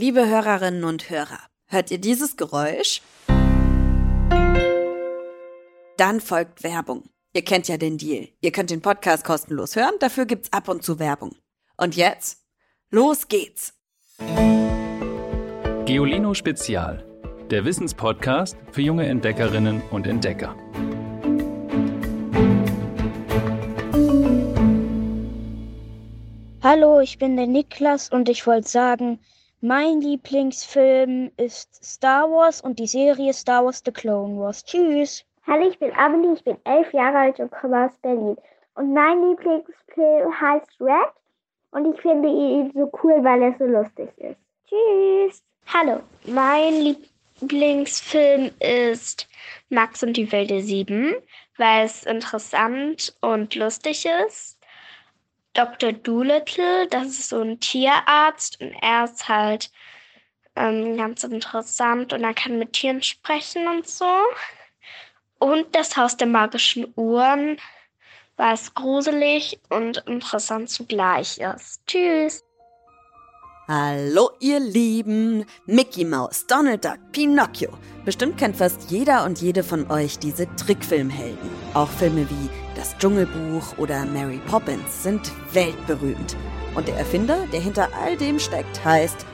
Liebe Hörerinnen und Hörer, hört ihr dieses Geräusch? Dann folgt Werbung. Ihr kennt ja den Deal. Ihr könnt den Podcast kostenlos hören, dafür gibt's ab und zu Werbung. Und jetzt? Los geht's! Geolino Spezial, der Wissenspodcast für junge Entdeckerinnen und Entdecker. Hallo, ich bin der Niklas und ich wollte sagen, mein Lieblingsfilm ist Star Wars und die Serie Star Wars The Clone Wars. Tschüss. Hallo, ich bin Amelie, ich bin elf Jahre alt und komme aus Berlin. Und mein Lieblingsfilm heißt Red und ich finde ihn so cool, weil er so lustig ist. Tschüss. Hallo, mein Lieblingsfilm ist Max und die Welt der Sieben, weil es interessant und lustig ist. Dr. Doolittle, das ist so ein Tierarzt und er ist halt ähm, ganz interessant und er kann mit Tieren sprechen und so. Und das Haus der magischen Uhren, weil es gruselig und interessant zugleich ist. Tschüss. Hallo ihr Lieben, Mickey Mouse, Donald Duck, Pinocchio. Bestimmt kennt fast jeder und jede von euch diese Trickfilmhelden. Auch Filme wie Das Dschungelbuch oder Mary Poppins sind weltberühmt. Und der Erfinder, der hinter all dem steckt, heißt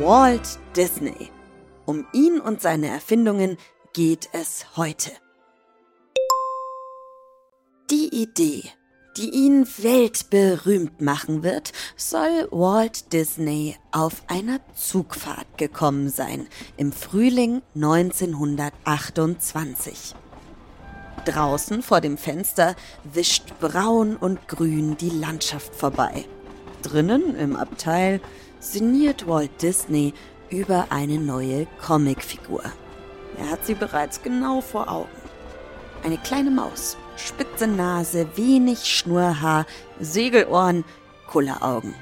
Walt Disney. Um ihn und seine Erfindungen geht es heute. Die Idee die ihn weltberühmt machen wird, soll Walt Disney auf einer Zugfahrt gekommen sein im Frühling 1928. Draußen vor dem Fenster wischt braun und grün die Landschaft vorbei. Drinnen im Abteil sinniert Walt Disney über eine neue Comicfigur. Er hat sie bereits genau vor Augen. Eine kleine Maus spitze Nase, wenig Schnurrhaar, Segelohren, Kulleraugen.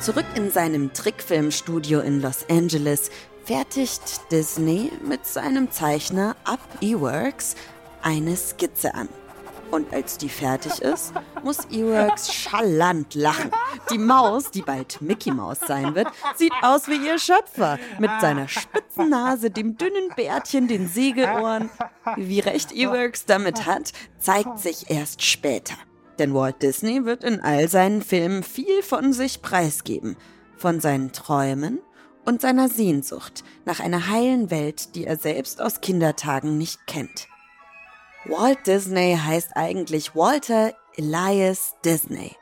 Zurück in seinem Trickfilmstudio in Los Angeles fertigt Disney mit seinem Zeichner Up E-Works eine Skizze an. Und als die fertig ist, muss Eworks schallant lachen. Die Maus, die bald Mickey Maus sein wird, sieht aus wie ihr Schöpfer. Mit seiner spitzen Nase, dem dünnen Bärtchen, den Segelohren. Wie recht Eworks damit hat, zeigt sich erst später. Denn Walt Disney wird in all seinen Filmen viel von sich preisgeben. Von seinen Träumen und seiner Sehnsucht nach einer heilen Welt, die er selbst aus Kindertagen nicht kennt. Walt Disney heißt eigentlich Walter Elias Disney.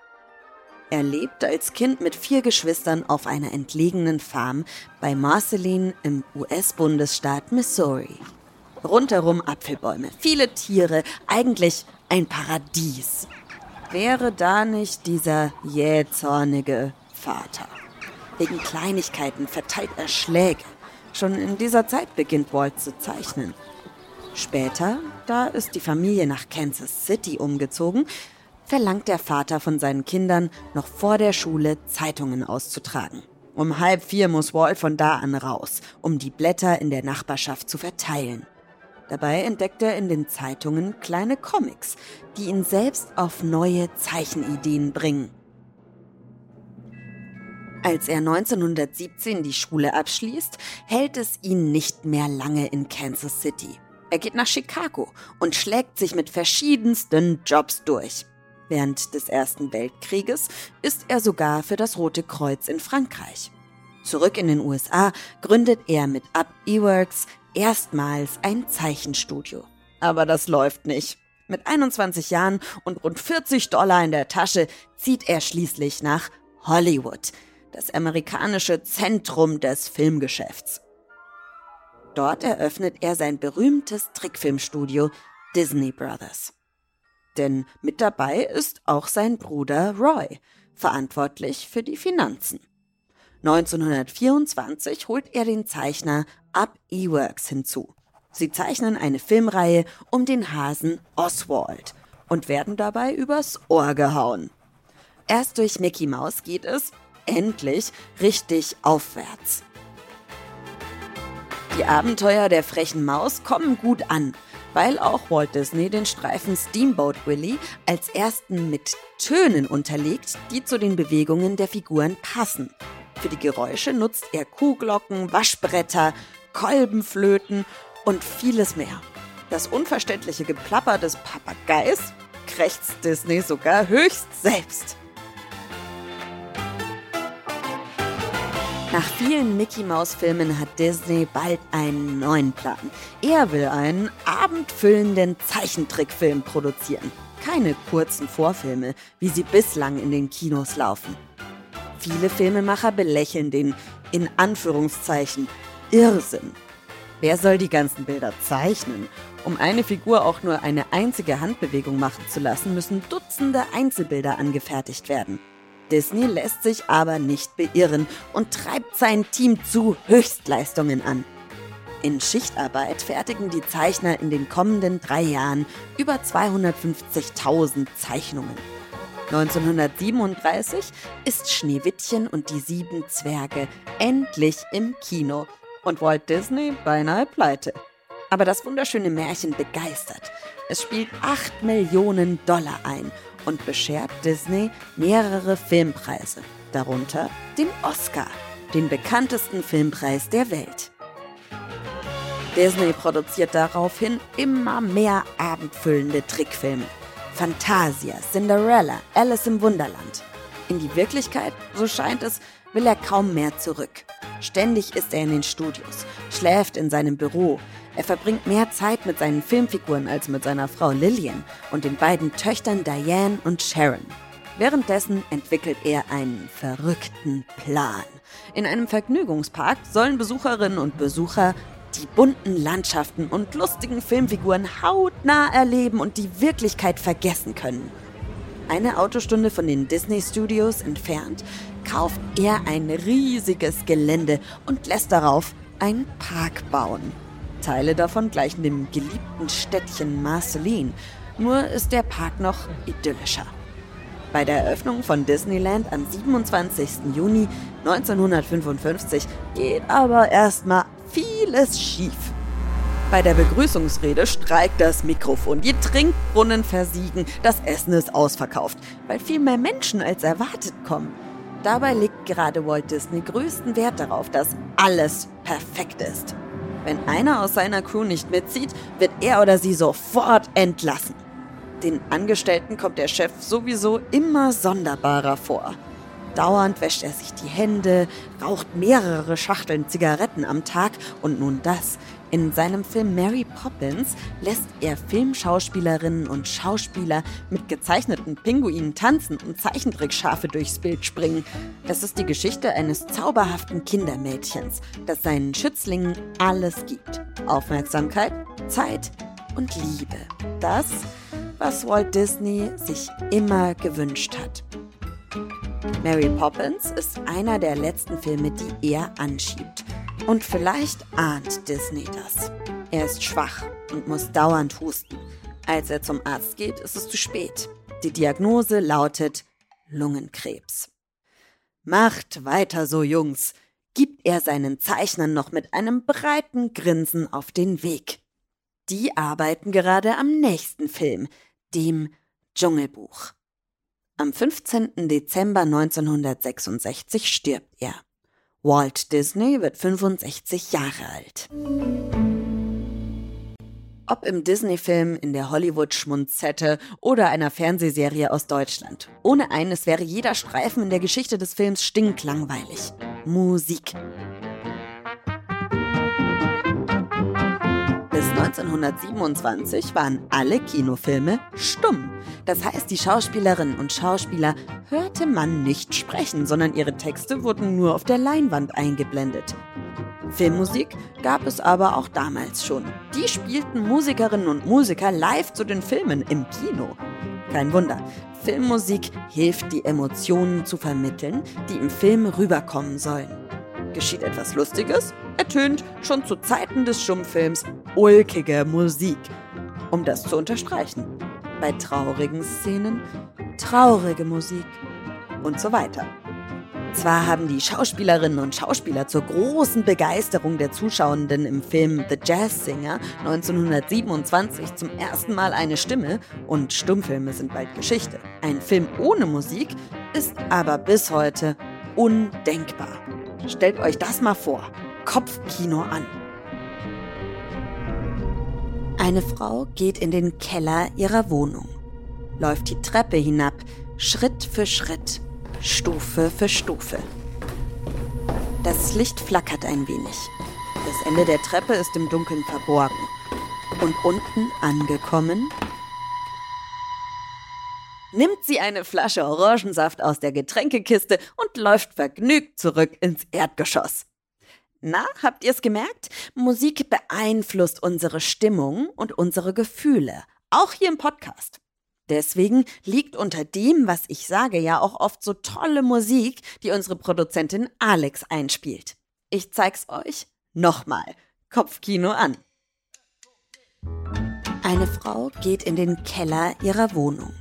Er lebte als Kind mit vier Geschwistern auf einer entlegenen Farm bei Marceline im US-Bundesstaat Missouri. Rundherum Apfelbäume, viele Tiere, eigentlich ein Paradies. Wäre da nicht dieser jähzornige Vater. Wegen Kleinigkeiten verteilt er Schläge. Schon in dieser Zeit beginnt Walt zu zeichnen. Später, da ist die Familie nach Kansas City umgezogen, verlangt der Vater von seinen Kindern, noch vor der Schule Zeitungen auszutragen. Um halb vier muss Walt von da an raus, um die Blätter in der Nachbarschaft zu verteilen. Dabei entdeckt er in den Zeitungen kleine Comics, die ihn selbst auf neue Zeichenideen bringen. Als er 1917 die Schule abschließt, hält es ihn nicht mehr lange in Kansas City. Er geht nach Chicago und schlägt sich mit verschiedensten Jobs durch. Während des Ersten Weltkrieges ist er sogar für das Rote Kreuz in Frankreich. Zurück in den USA gründet er mit Up E-Works erstmals ein Zeichenstudio. Aber das läuft nicht. Mit 21 Jahren und rund 40 Dollar in der Tasche zieht er schließlich nach Hollywood, das amerikanische Zentrum des Filmgeschäfts. Dort eröffnet er sein berühmtes Trickfilmstudio Disney Brothers. Denn mit dabei ist auch sein Bruder Roy, verantwortlich für die Finanzen. 1924 holt er den Zeichner Up E-Works hinzu. Sie zeichnen eine Filmreihe um den Hasen Oswald und werden dabei übers Ohr gehauen. Erst durch Mickey Mouse geht es endlich richtig aufwärts. Die Abenteuer der frechen Maus kommen gut an, weil auch Walt Disney den Streifen Steamboat Willie als ersten mit Tönen unterlegt, die zu den Bewegungen der Figuren passen. Für die Geräusche nutzt er Kuhglocken, Waschbretter, Kolbenflöten und vieles mehr. Das unverständliche Geplapper des Papageis krächzt Disney sogar höchst selbst. Nach vielen Mickey-Maus-Filmen hat Disney bald einen neuen Plan. Er will einen abendfüllenden Zeichentrickfilm produzieren. Keine kurzen Vorfilme, wie sie bislang in den Kinos laufen. Viele Filmemacher belächeln den, in Anführungszeichen, Irrsinn. Wer soll die ganzen Bilder zeichnen? Um eine Figur auch nur eine einzige Handbewegung machen zu lassen, müssen Dutzende Einzelbilder angefertigt werden. Disney lässt sich aber nicht beirren und treibt sein Team zu Höchstleistungen an. In Schichtarbeit fertigen die Zeichner in den kommenden drei Jahren über 250.000 Zeichnungen. 1937 ist Schneewittchen und die sieben Zwerge endlich im Kino und Walt Disney beinahe pleite. Aber das wunderschöne Märchen begeistert. Es spielt 8 Millionen Dollar ein und beschert Disney mehrere Filmpreise, darunter den Oscar, den bekanntesten Filmpreis der Welt. Disney produziert daraufhin immer mehr abendfüllende Trickfilme. Fantasia, Cinderella, Alice im Wunderland. In die Wirklichkeit, so scheint es, will er kaum mehr zurück. Ständig ist er in den Studios, schläft in seinem Büro. Er verbringt mehr Zeit mit seinen Filmfiguren als mit seiner Frau Lillian und den beiden Töchtern Diane und Sharon. Währenddessen entwickelt er einen verrückten Plan. In einem Vergnügungspark sollen Besucherinnen und Besucher die bunten Landschaften und lustigen Filmfiguren hautnah erleben und die Wirklichkeit vergessen können. Eine Autostunde von den Disney Studios entfernt kauft er ein riesiges Gelände und lässt darauf einen Park bauen. Teile davon gleichen dem geliebten Städtchen Marceline, nur ist der Park noch idyllischer. Bei der Eröffnung von Disneyland am 27. Juni 1955 geht aber erstmal vieles schief. Bei der Begrüßungsrede streikt das Mikrofon, die Trinkbrunnen versiegen, das Essen ist ausverkauft, weil viel mehr Menschen als erwartet kommen. Dabei legt gerade Walt Disney größten Wert darauf, dass alles perfekt ist. Wenn einer aus seiner Crew nicht mitzieht, wird er oder sie sofort entlassen. Den Angestellten kommt der Chef sowieso immer sonderbarer vor. Dauernd wäscht er sich die Hände, raucht mehrere Schachteln Zigaretten am Tag und nun das. In seinem Film Mary Poppins lässt er Filmschauspielerinnen und Schauspieler mit gezeichneten Pinguinen tanzen und Zeichentrickschafe durchs Bild springen. Es ist die Geschichte eines zauberhaften Kindermädchens, das seinen Schützlingen alles gibt. Aufmerksamkeit, Zeit und Liebe. Das, was Walt Disney sich immer gewünscht hat. Mary Poppins ist einer der letzten Filme, die er anschiebt. Und vielleicht ahnt Disney das. Er ist schwach und muss dauernd husten. Als er zum Arzt geht, ist es zu spät. Die Diagnose lautet Lungenkrebs. Macht weiter so, Jungs, gibt er seinen Zeichnern noch mit einem breiten Grinsen auf den Weg. Die arbeiten gerade am nächsten Film, dem Dschungelbuch. Am 15. Dezember 1966 stirbt er. Walt Disney wird 65 Jahre alt. Ob im Disney-Film, in der Hollywood-Schmunzette oder einer Fernsehserie aus Deutschland. Ohne eines wäre jeder Streifen in der Geschichte des Films stinklangweilig. Musik. 1927 waren alle Kinofilme stumm. Das heißt, die Schauspielerinnen und Schauspieler hörte man nicht sprechen, sondern ihre Texte wurden nur auf der Leinwand eingeblendet. Filmmusik gab es aber auch damals schon. Die spielten Musikerinnen und Musiker live zu den Filmen im Kino. Kein Wunder, Filmmusik hilft, die Emotionen zu vermitteln, die im Film rüberkommen sollen. Geschieht etwas Lustiges, ertönt schon zu Zeiten des Stummfilms ulkige Musik, um das zu unterstreichen. Bei traurigen Szenen traurige Musik und so weiter. Zwar haben die Schauspielerinnen und Schauspieler zur großen Begeisterung der Zuschauenden im Film The Jazz Singer 1927 zum ersten Mal eine Stimme und Stummfilme sind bald Geschichte. Ein Film ohne Musik ist aber bis heute undenkbar. Stellt euch das mal vor. Kopfkino an. Eine Frau geht in den Keller ihrer Wohnung, läuft die Treppe hinab, Schritt für Schritt, Stufe für Stufe. Das Licht flackert ein wenig. Das Ende der Treppe ist im Dunkeln verborgen. Und unten angekommen, nimmt sie eine Flasche Orangensaft aus der Getränkekiste und läuft vergnügt zurück ins Erdgeschoss. Na, habt ihr es gemerkt? Musik beeinflusst unsere Stimmung und unsere Gefühle, auch hier im Podcast. Deswegen liegt unter dem, was ich sage, ja auch oft so tolle Musik, die unsere Produzentin Alex einspielt. Ich zeig's euch nochmal. Kopfkino an. Eine Frau geht in den Keller ihrer Wohnung,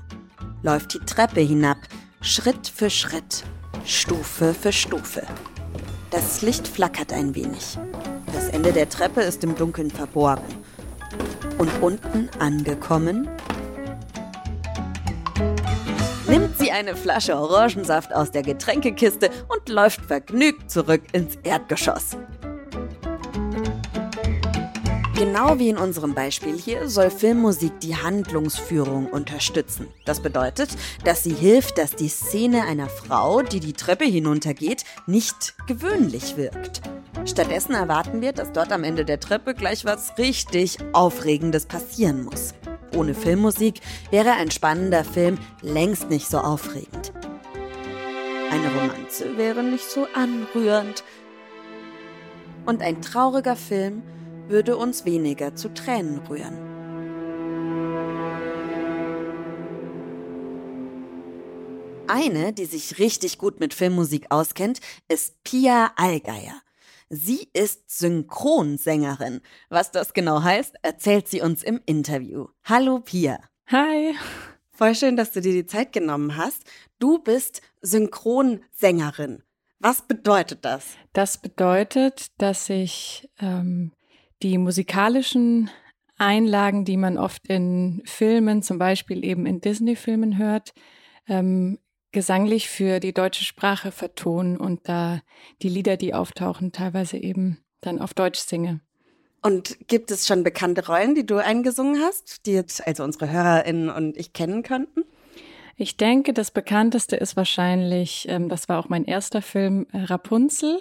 läuft die Treppe hinab, Schritt für Schritt, Stufe für Stufe. Das Licht flackert ein wenig. Das Ende der Treppe ist im Dunkeln verborgen. Und unten angekommen, nimmt sie eine Flasche Orangensaft aus der Getränkekiste und läuft vergnügt zurück ins Erdgeschoss. Genau wie in unserem Beispiel hier soll Filmmusik die Handlungsführung unterstützen. Das bedeutet, dass sie hilft, dass die Szene einer Frau, die die Treppe hinuntergeht, nicht gewöhnlich wirkt. Stattdessen erwarten wir, dass dort am Ende der Treppe gleich was richtig Aufregendes passieren muss. Ohne Filmmusik wäre ein spannender Film längst nicht so aufregend. Eine Romanze wäre nicht so anrührend. Und ein trauriger Film würde uns weniger zu Tränen rühren. Eine, die sich richtig gut mit Filmmusik auskennt, ist Pia Allgeier. Sie ist Synchronsängerin. Was das genau heißt, erzählt sie uns im Interview. Hallo Pia. Hi. Voll schön, dass du dir die Zeit genommen hast. Du bist Synchronsängerin. Was bedeutet das? Das bedeutet, dass ich ähm, die musikalischen Einlagen, die man oft in Filmen, zum Beispiel eben in Disney-Filmen hört, ähm, gesanglich für die deutsche Sprache vertonen und da die Lieder, die auftauchen, teilweise eben dann auf Deutsch singe. Und gibt es schon bekannte Rollen, die du eingesungen hast, die jetzt also unsere HörerInnen und ich kennen könnten? Ich denke, das bekannteste ist wahrscheinlich, ähm, das war auch mein erster Film, äh, Rapunzel.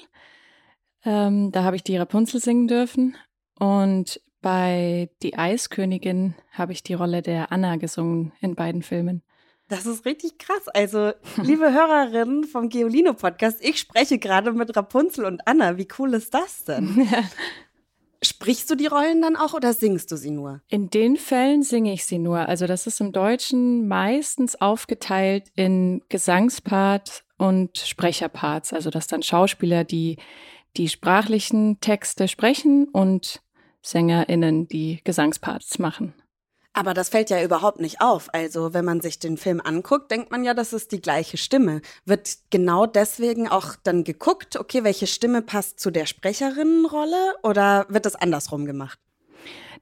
Ähm, da habe ich die Rapunzel singen dürfen. Und bei Die Eiskönigin habe ich die Rolle der Anna gesungen in beiden Filmen. Das ist richtig krass. Also, liebe Hörerinnen vom Geolino Podcast, ich spreche gerade mit Rapunzel und Anna. Wie cool ist das denn? Ja. Sprichst du die Rollen dann auch oder singst du sie nur? In den Fällen singe ich sie nur. Also das ist im Deutschen meistens aufgeteilt in Gesangspart und Sprecherparts. Also dass dann Schauspieler die die sprachlichen Texte sprechen und SängerInnen die Gesangsparts machen. Aber das fällt ja überhaupt nicht auf. Also, wenn man sich den Film anguckt, denkt man ja, das ist die gleiche Stimme. Wird genau deswegen auch dann geguckt, okay, welche Stimme passt zu der Sprecherinnenrolle oder wird das andersrum gemacht?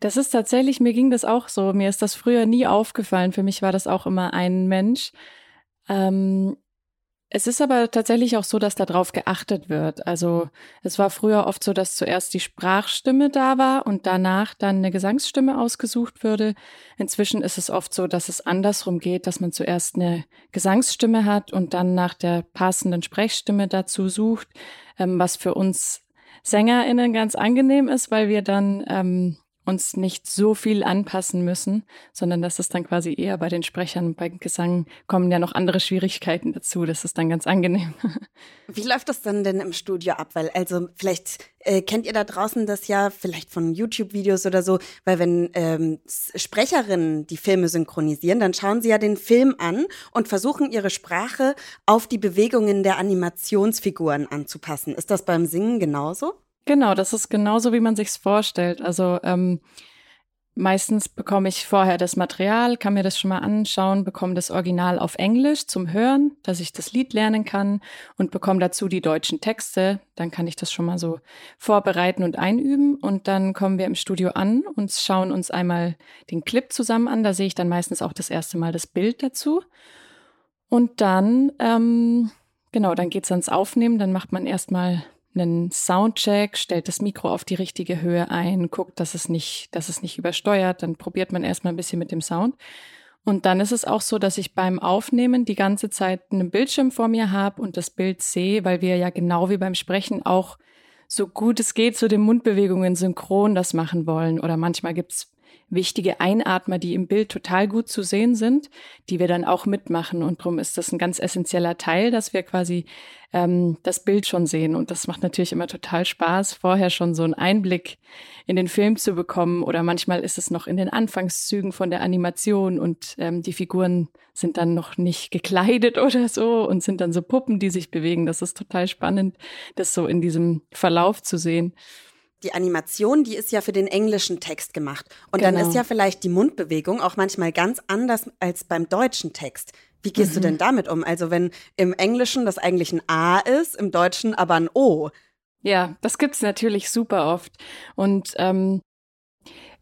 Das ist tatsächlich, mir ging das auch so. Mir ist das früher nie aufgefallen. Für mich war das auch immer ein Mensch. Ähm, es ist aber tatsächlich auch so, dass darauf geachtet wird. Also es war früher oft so, dass zuerst die Sprachstimme da war und danach dann eine Gesangsstimme ausgesucht würde. Inzwischen ist es oft so, dass es andersrum geht, dass man zuerst eine Gesangsstimme hat und dann nach der passenden Sprechstimme dazu sucht, ähm, was für uns SängerInnen ganz angenehm ist, weil wir dann ähm, uns nicht so viel anpassen müssen, sondern dass es dann quasi eher bei den Sprechern, beim Gesang kommen ja noch andere Schwierigkeiten dazu. Das ist dann ganz angenehm. Wie läuft das dann denn im Studio ab? Weil, also vielleicht äh, kennt ihr da draußen das ja vielleicht von YouTube-Videos oder so, weil wenn ähm, Sprecherinnen die Filme synchronisieren, dann schauen sie ja den Film an und versuchen ihre Sprache auf die Bewegungen der Animationsfiguren anzupassen. Ist das beim Singen genauso? Genau, das ist genauso, wie man sich's vorstellt. Also ähm, meistens bekomme ich vorher das Material, kann mir das schon mal anschauen, bekomme das Original auf Englisch zum Hören, dass ich das Lied lernen kann und bekomme dazu die deutschen Texte. Dann kann ich das schon mal so vorbereiten und einüben. Und dann kommen wir im Studio an und schauen uns einmal den Clip zusammen an. Da sehe ich dann meistens auch das erste Mal das Bild dazu. Und dann ähm, genau, dann geht's ans Aufnehmen, dann macht man erstmal einen Soundcheck, stellt das Mikro auf die richtige Höhe ein, guckt, dass es nicht, dass es nicht übersteuert, dann probiert man erstmal ein bisschen mit dem Sound. Und dann ist es auch so, dass ich beim Aufnehmen die ganze Zeit einen Bildschirm vor mir habe und das Bild sehe, weil wir ja genau wie beim Sprechen auch so gut es geht zu den Mundbewegungen synchron das machen wollen. Oder manchmal gibt's wichtige Einatmer, die im Bild total gut zu sehen sind, die wir dann auch mitmachen. Und darum ist das ein ganz essentieller Teil, dass wir quasi ähm, das Bild schon sehen. Und das macht natürlich immer total Spaß, vorher schon so einen Einblick in den Film zu bekommen. Oder manchmal ist es noch in den Anfangszügen von der Animation und ähm, die Figuren sind dann noch nicht gekleidet oder so und sind dann so Puppen, die sich bewegen. Das ist total spannend, das so in diesem Verlauf zu sehen die Animation, die ist ja für den englischen Text gemacht. Und genau. dann ist ja vielleicht die Mundbewegung auch manchmal ganz anders als beim deutschen Text. Wie gehst mhm. du denn damit um? Also wenn im Englischen das eigentlich ein A ist, im Deutschen aber ein O. Ja, das gibt's natürlich super oft. Und ähm,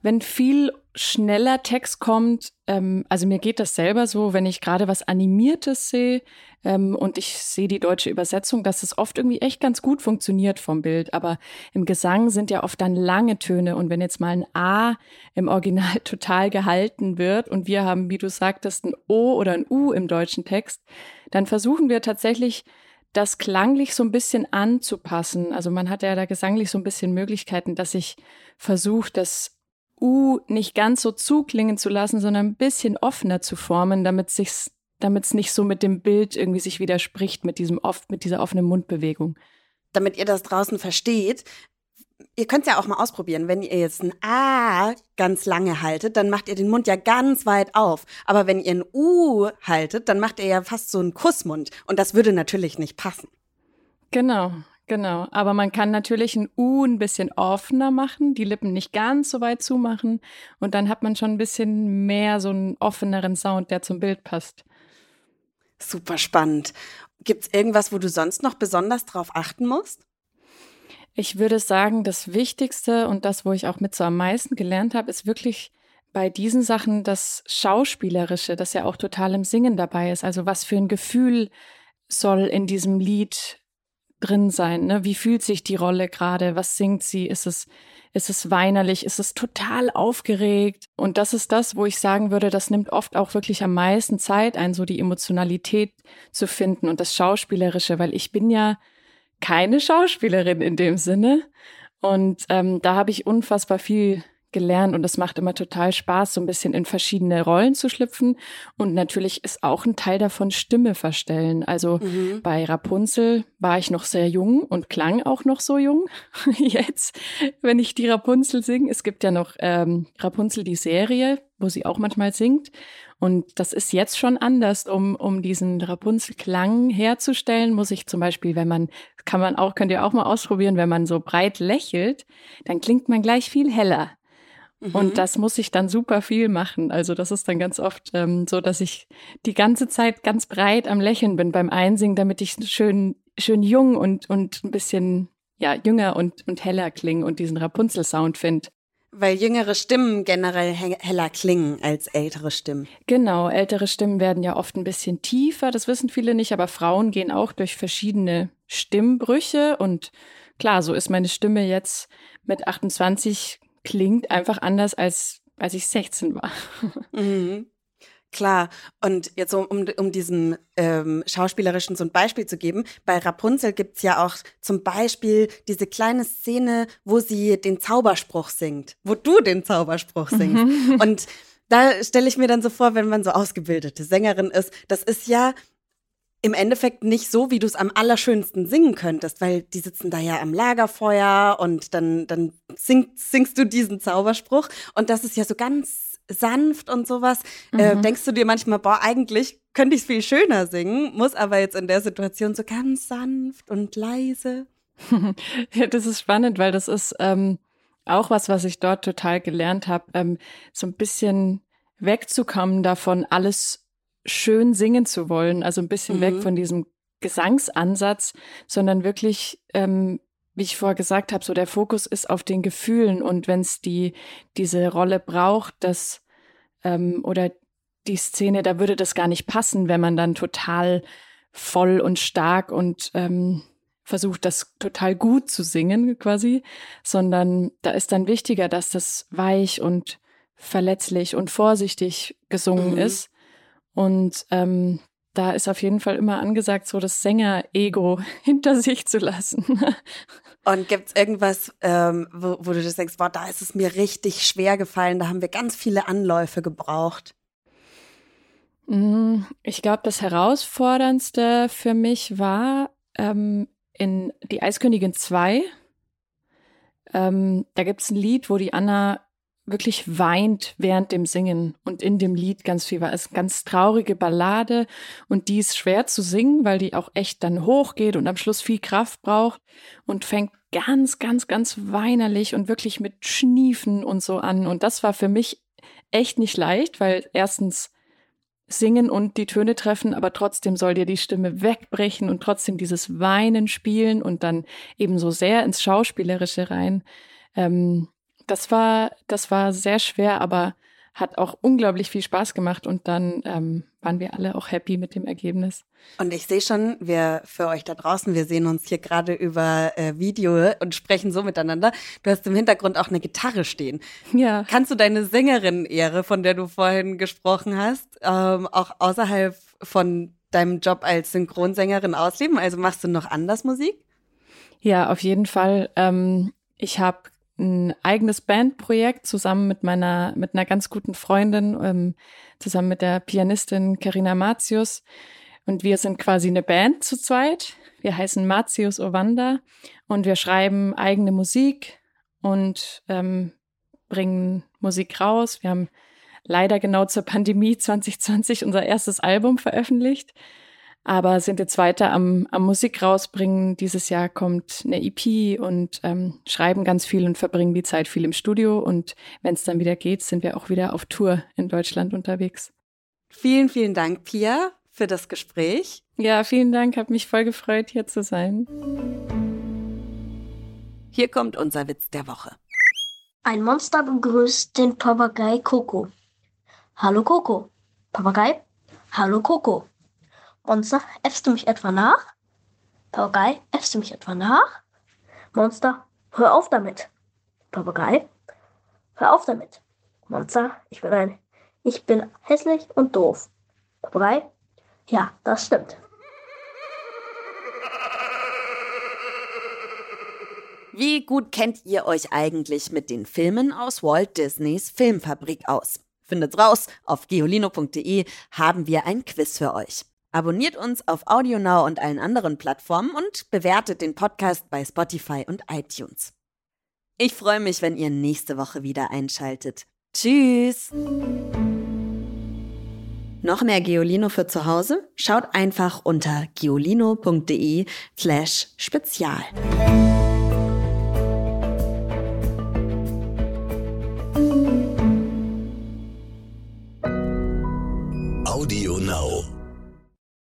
wenn viel schneller Text kommt, ähm, also mir geht das selber so, wenn ich gerade was Animiertes sehe ähm, und ich sehe die deutsche Übersetzung, dass es oft irgendwie echt ganz gut funktioniert vom Bild. Aber im Gesang sind ja oft dann lange Töne und wenn jetzt mal ein A im Original total gehalten wird und wir haben, wie du sagtest, ein O oder ein U im deutschen Text, dann versuchen wir tatsächlich das klanglich so ein bisschen anzupassen. Also man hat ja da gesanglich so ein bisschen Möglichkeiten, dass ich versuche, das U nicht ganz so zuklingen zu lassen, sondern ein bisschen offener zu formen, damit sich's, damit es nicht so mit dem Bild irgendwie sich widerspricht, mit diesem oft, mit dieser offenen Mundbewegung. Damit ihr das draußen versteht, ihr könnt es ja auch mal ausprobieren. Wenn ihr jetzt ein A ganz lange haltet, dann macht ihr den Mund ja ganz weit auf. Aber wenn ihr ein U haltet, dann macht ihr ja fast so einen Kussmund. Und das würde natürlich nicht passen. Genau, Genau, aber man kann natürlich ein U ein bisschen offener machen, die Lippen nicht ganz so weit zumachen und dann hat man schon ein bisschen mehr so einen offeneren Sound, der zum Bild passt. Super spannend. Gibt es irgendwas, wo du sonst noch besonders drauf achten musst? Ich würde sagen, das Wichtigste und das, wo ich auch mit so am meisten gelernt habe, ist wirklich bei diesen Sachen das Schauspielerische, das ja auch total im Singen dabei ist. Also was für ein Gefühl soll in diesem Lied drin sein. Ne? Wie fühlt sich die Rolle gerade? Was singt sie? Ist es, ist es weinerlich? Ist es total aufgeregt? Und das ist das, wo ich sagen würde, das nimmt oft auch wirklich am meisten Zeit ein, so die Emotionalität zu finden und das Schauspielerische, weil ich bin ja keine Schauspielerin in dem Sinne. Und ähm, da habe ich unfassbar viel gelernt und es macht immer total Spaß, so ein bisschen in verschiedene Rollen zu schlüpfen. Und natürlich ist auch ein Teil davon Stimme verstellen. Also mhm. bei Rapunzel war ich noch sehr jung und klang auch noch so jung. Jetzt, wenn ich die Rapunzel singe, es gibt ja noch ähm, Rapunzel die Serie, wo sie auch manchmal singt. Und das ist jetzt schon anders, um, um diesen Rapunzel-Klang herzustellen, muss ich zum Beispiel, wenn man, kann man auch, könnt ihr auch mal ausprobieren, wenn man so breit lächelt, dann klingt man gleich viel heller. Mhm. Und das muss ich dann super viel machen. Also das ist dann ganz oft ähm, so, dass ich die ganze Zeit ganz breit am Lächeln bin beim Einsingen, damit ich schön, schön jung und, und ein bisschen ja, jünger und, und heller klinge und diesen Rapunzel-Sound finde. Weil jüngere Stimmen generell heller klingen als ältere Stimmen. Genau, ältere Stimmen werden ja oft ein bisschen tiefer, das wissen viele nicht, aber Frauen gehen auch durch verschiedene Stimmbrüche und klar, so ist meine Stimme jetzt mit 28 klingt einfach anders, als als ich 16 war. Mhm. Klar. Und jetzt um, um, um diesem ähm, Schauspielerischen so ein Beispiel zu geben, bei Rapunzel gibt's ja auch zum Beispiel diese kleine Szene, wo sie den Zauberspruch singt, wo du den Zauberspruch singst. Mhm. Und da stelle ich mir dann so vor, wenn man so ausgebildete Sängerin ist, das ist ja im Endeffekt nicht so, wie du es am allerschönsten singen könntest, weil die sitzen da ja am Lagerfeuer und dann, dann sing, singst du diesen Zauberspruch und das ist ja so ganz sanft und sowas. Äh, mhm. Äh, denkst du dir manchmal, boah, eigentlich könnte ich es viel schöner singen, muss aber jetzt in der Situation so ganz sanft und leise. ja, das ist spannend, weil das ist ähm, auch was, was ich dort total gelernt habe, ähm, so ein bisschen wegzukommen davon, alles schön singen zu wollen, also ein bisschen mhm. weg von diesem Gesangsansatz, sondern wirklich, ähm, wie ich vorher gesagt habe, so der Fokus ist auf den Gefühlen und wenn es die diese Rolle braucht, dass ähm, oder die Szene, da würde das gar nicht passen, wenn man dann total voll und stark und ähm, versucht, das total gut zu singen quasi, sondern da ist dann wichtiger, dass das weich und verletzlich und vorsichtig gesungen mhm. ist. Und ähm, da ist auf jeden Fall immer angesagt, so das Sänger-Ego hinter sich zu lassen. Und gibt es irgendwas, ähm, wo, wo, du das denkst, boah, da ist es mir richtig schwer gefallen, da haben wir ganz viele Anläufe gebraucht? Mm, ich glaube, das Herausforderndste für mich war ähm, in Die Eiskönigin 2. Ähm, da gibt es ein Lied, wo die Anna wirklich weint während dem Singen und in dem Lied ganz viel war. Es ist eine ganz traurige Ballade und die ist schwer zu singen, weil die auch echt dann hochgeht und am Schluss viel Kraft braucht und fängt ganz, ganz, ganz weinerlich und wirklich mit Schniefen und so an. Und das war für mich echt nicht leicht, weil erstens singen und die Töne treffen, aber trotzdem soll dir die Stimme wegbrechen und trotzdem dieses Weinen spielen und dann eben so sehr ins Schauspielerische rein. Ähm, das war, das war sehr schwer, aber hat auch unglaublich viel Spaß gemacht und dann ähm, waren wir alle auch happy mit dem Ergebnis. Und ich sehe schon, wir für euch da draußen, wir sehen uns hier gerade über äh, Video und sprechen so miteinander. Du hast im Hintergrund auch eine Gitarre stehen. Ja. Kannst du deine Sängerin-Ehre, von der du vorhin gesprochen hast, ähm, auch außerhalb von deinem Job als Synchronsängerin ausleben? Also machst du noch anders Musik? Ja, auf jeden Fall. Ähm, ich habe ein eigenes Bandprojekt zusammen mit meiner, mit einer ganz guten Freundin, ähm, zusammen mit der Pianistin Karina Matius. Und wir sind quasi eine Band zu zweit. Wir heißen Matius Ovanda und wir schreiben eigene Musik und ähm, bringen Musik raus. Wir haben leider genau zur Pandemie 2020 unser erstes Album veröffentlicht aber sind jetzt weiter am, am Musik rausbringen. Dieses Jahr kommt eine EP und ähm, schreiben ganz viel und verbringen die Zeit viel im Studio. Und wenn es dann wieder geht, sind wir auch wieder auf Tour in Deutschland unterwegs. Vielen, vielen Dank, Pia, für das Gespräch. Ja, vielen Dank. Hat mich voll gefreut, hier zu sein. Hier kommt unser Witz der Woche. Ein Monster begrüßt den Papagei Coco. Hallo Coco. Papagei. Hallo Coco. Monster, äffst du mich etwa nach? Papagei, äffst du mich etwa nach? Monster, hör auf damit. Papagei, hör auf damit. Monster, ich bin ein, ich bin hässlich und doof. Papagei, ja, das stimmt. Wie gut kennt ihr euch eigentlich mit den Filmen aus Walt Disneys Filmfabrik aus? Findet's raus, auf geolino.de haben wir ein Quiz für euch. Abonniert uns auf AudioNow und allen anderen Plattformen und bewertet den Podcast bei Spotify und iTunes. Ich freue mich, wenn ihr nächste Woche wieder einschaltet. Tschüss! Noch mehr Geolino für zu Hause? Schaut einfach unter geolino.de slash spezial.